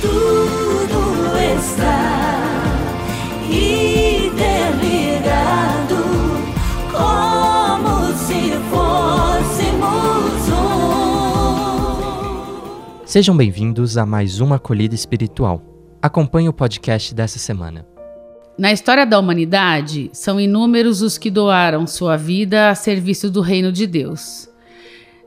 tudo está interligado, como se fôssemos um. Sejam bem-vindos a mais uma acolhida espiritual. Acompanhe o podcast dessa semana. Na história da humanidade, são inúmeros os que doaram sua vida a serviço do reino de Deus.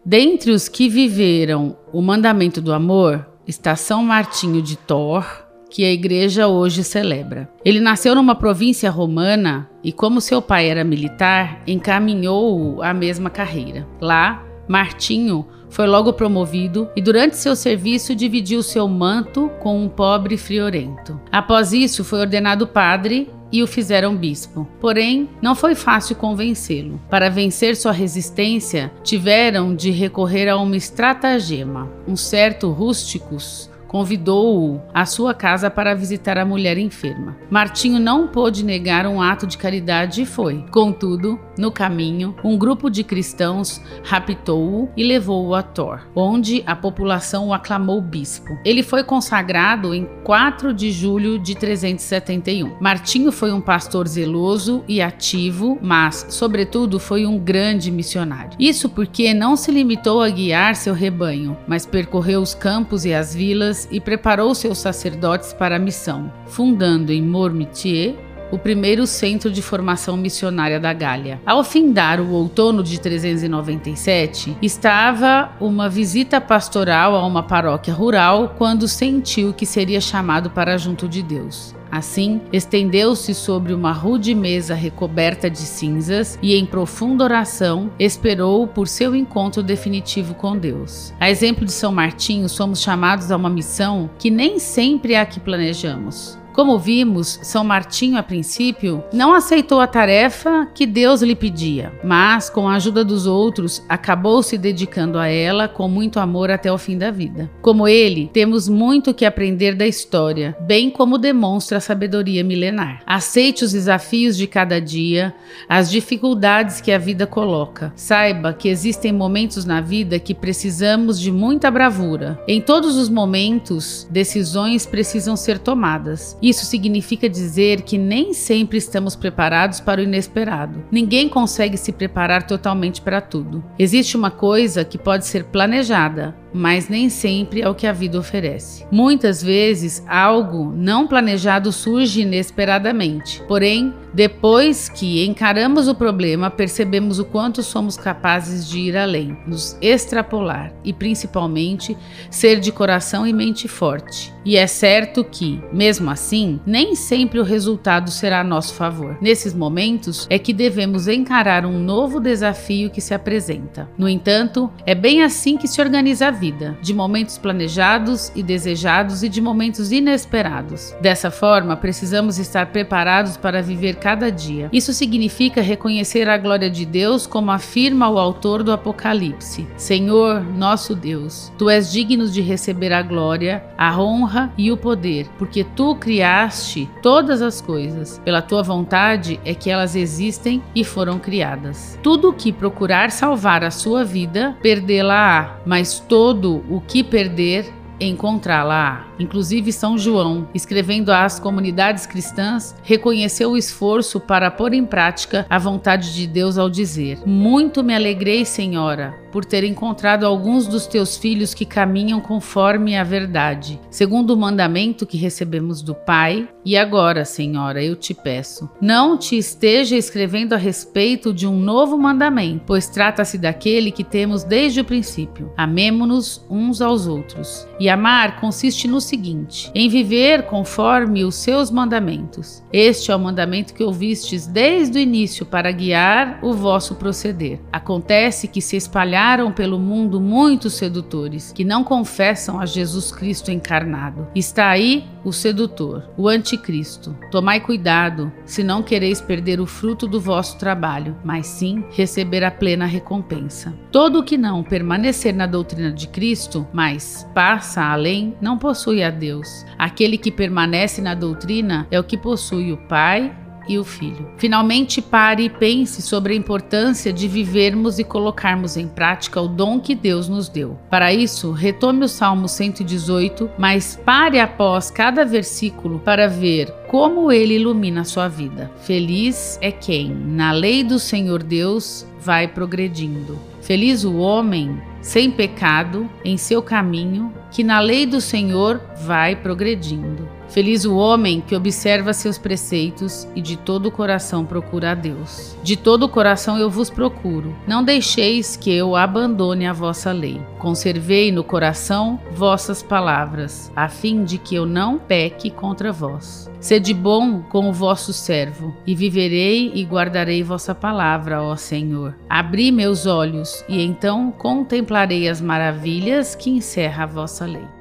Dentre os que viveram o mandamento do amor, está São Martinho de Tor, que a igreja hoje celebra. Ele nasceu numa província romana e, como seu pai era militar, encaminhou-o à mesma carreira. Lá, Martinho foi logo promovido e, durante seu serviço, dividiu seu manto com um pobre friorento. Após isso, foi ordenado padre e o fizeram bispo. Porém, não foi fácil convencê-lo. Para vencer sua resistência, tiveram de recorrer a uma estratagema. Um certo rústicos convidou-o à sua casa para visitar a mulher enferma. Martinho não pôde negar um ato de caridade e foi. Contudo, no caminho, um grupo de cristãos raptou-o e levou-o a Tor, onde a população o aclamou bispo. Ele foi consagrado em 4 de julho de 371. Martinho foi um pastor zeloso e ativo, mas, sobretudo, foi um grande missionário. Isso porque não se limitou a guiar seu rebanho, mas percorreu os campos e as vilas e preparou seus sacerdotes para a missão, fundando em Mormitier o primeiro centro de formação missionária da Gália. Ao findar o outono de 397, estava uma visita pastoral a uma paróquia rural quando sentiu que seria chamado para junto de Deus. Assim, estendeu-se sobre uma rude mesa recoberta de cinzas e, em profunda oração, esperou por seu encontro definitivo com Deus. A exemplo de São Martinho, somos chamados a uma missão que nem sempre é a que planejamos. Como vimos, São Martinho, a princípio, não aceitou a tarefa que Deus lhe pedia, mas, com a ajuda dos outros, acabou se dedicando a ela com muito amor até o fim da vida. Como ele, temos muito que aprender da história, bem como demonstra a sabedoria milenar. Aceite os desafios de cada dia, as dificuldades que a vida coloca. Saiba que existem momentos na vida que precisamos de muita bravura. Em todos os momentos, decisões precisam ser tomadas. Isso significa dizer que nem sempre estamos preparados para o inesperado. Ninguém consegue se preparar totalmente para tudo. Existe uma coisa que pode ser planejada, mas nem sempre é o que a vida oferece. Muitas vezes, algo não planejado surge inesperadamente. Porém, depois que encaramos o problema, percebemos o quanto somos capazes de ir além, nos extrapolar e, principalmente, ser de coração e mente forte. E é certo que, mesmo assim, nem sempre o resultado será a nosso favor. Nesses momentos é que devemos encarar um novo desafio que se apresenta. No entanto, é bem assim que se organiza a vida, de momentos planejados e desejados e de momentos inesperados. Dessa forma, precisamos estar preparados para viver cada dia. Isso significa reconhecer a glória de Deus, como afirma o autor do Apocalipse: Senhor, nosso Deus, tu és digno de receber a glória, a honra e o poder, porque tu criaste todas as coisas. Pela tua vontade é que elas existem e foram criadas. Tudo o que procurar salvar a sua vida, perdê-la-á, mas todo todo o que perder, encontrá-la. Inclusive, São João, escrevendo às comunidades cristãs, reconheceu o esforço para pôr em prática a vontade de Deus ao dizer: Muito me alegrei, Senhora, por ter encontrado alguns dos teus filhos que caminham conforme a verdade, segundo o mandamento que recebemos do Pai. E agora, Senhora, eu te peço, não te esteja escrevendo a respeito de um novo mandamento, pois trata-se daquele que temos desde o princípio. Amemo-nos uns aos outros. E amar consiste no seguinte: em viver conforme os seus mandamentos. Este é o mandamento que ouvistes desde o início para guiar o vosso proceder. Acontece que se espalhar espalharam pelo mundo muitos sedutores que não confessam a Jesus Cristo encarnado. Está aí o sedutor, o anticristo. Tomai cuidado, se não quereis perder o fruto do vosso trabalho, mas sim receber a plena recompensa. Todo o que não permanecer na doutrina de Cristo, mas passa além, não possui a Deus. Aquele que permanece na doutrina é o que possui o Pai e o Filho. Finalmente, pare e pense sobre a importância de vivermos e colocarmos em prática o dom que Deus nos deu. Para isso, retome o Salmo 118, mas pare após cada versículo para ver como ele ilumina a sua vida. Feliz é quem, na lei do Senhor Deus, vai progredindo. Feliz o homem sem pecado em seu caminho, que na lei do Senhor vai progredindo. Feliz o homem que observa seus preceitos e de todo o coração procura a Deus. De todo o coração eu vos procuro. Não deixeis que eu abandone a vossa lei. Conservei no coração vossas palavras, a fim de que eu não peque contra vós. Sede bom com o vosso servo, e viverei e guardarei vossa palavra, ó Senhor. Abri meus olhos, e então contemplarei as maravilhas que encerra a vossa lei.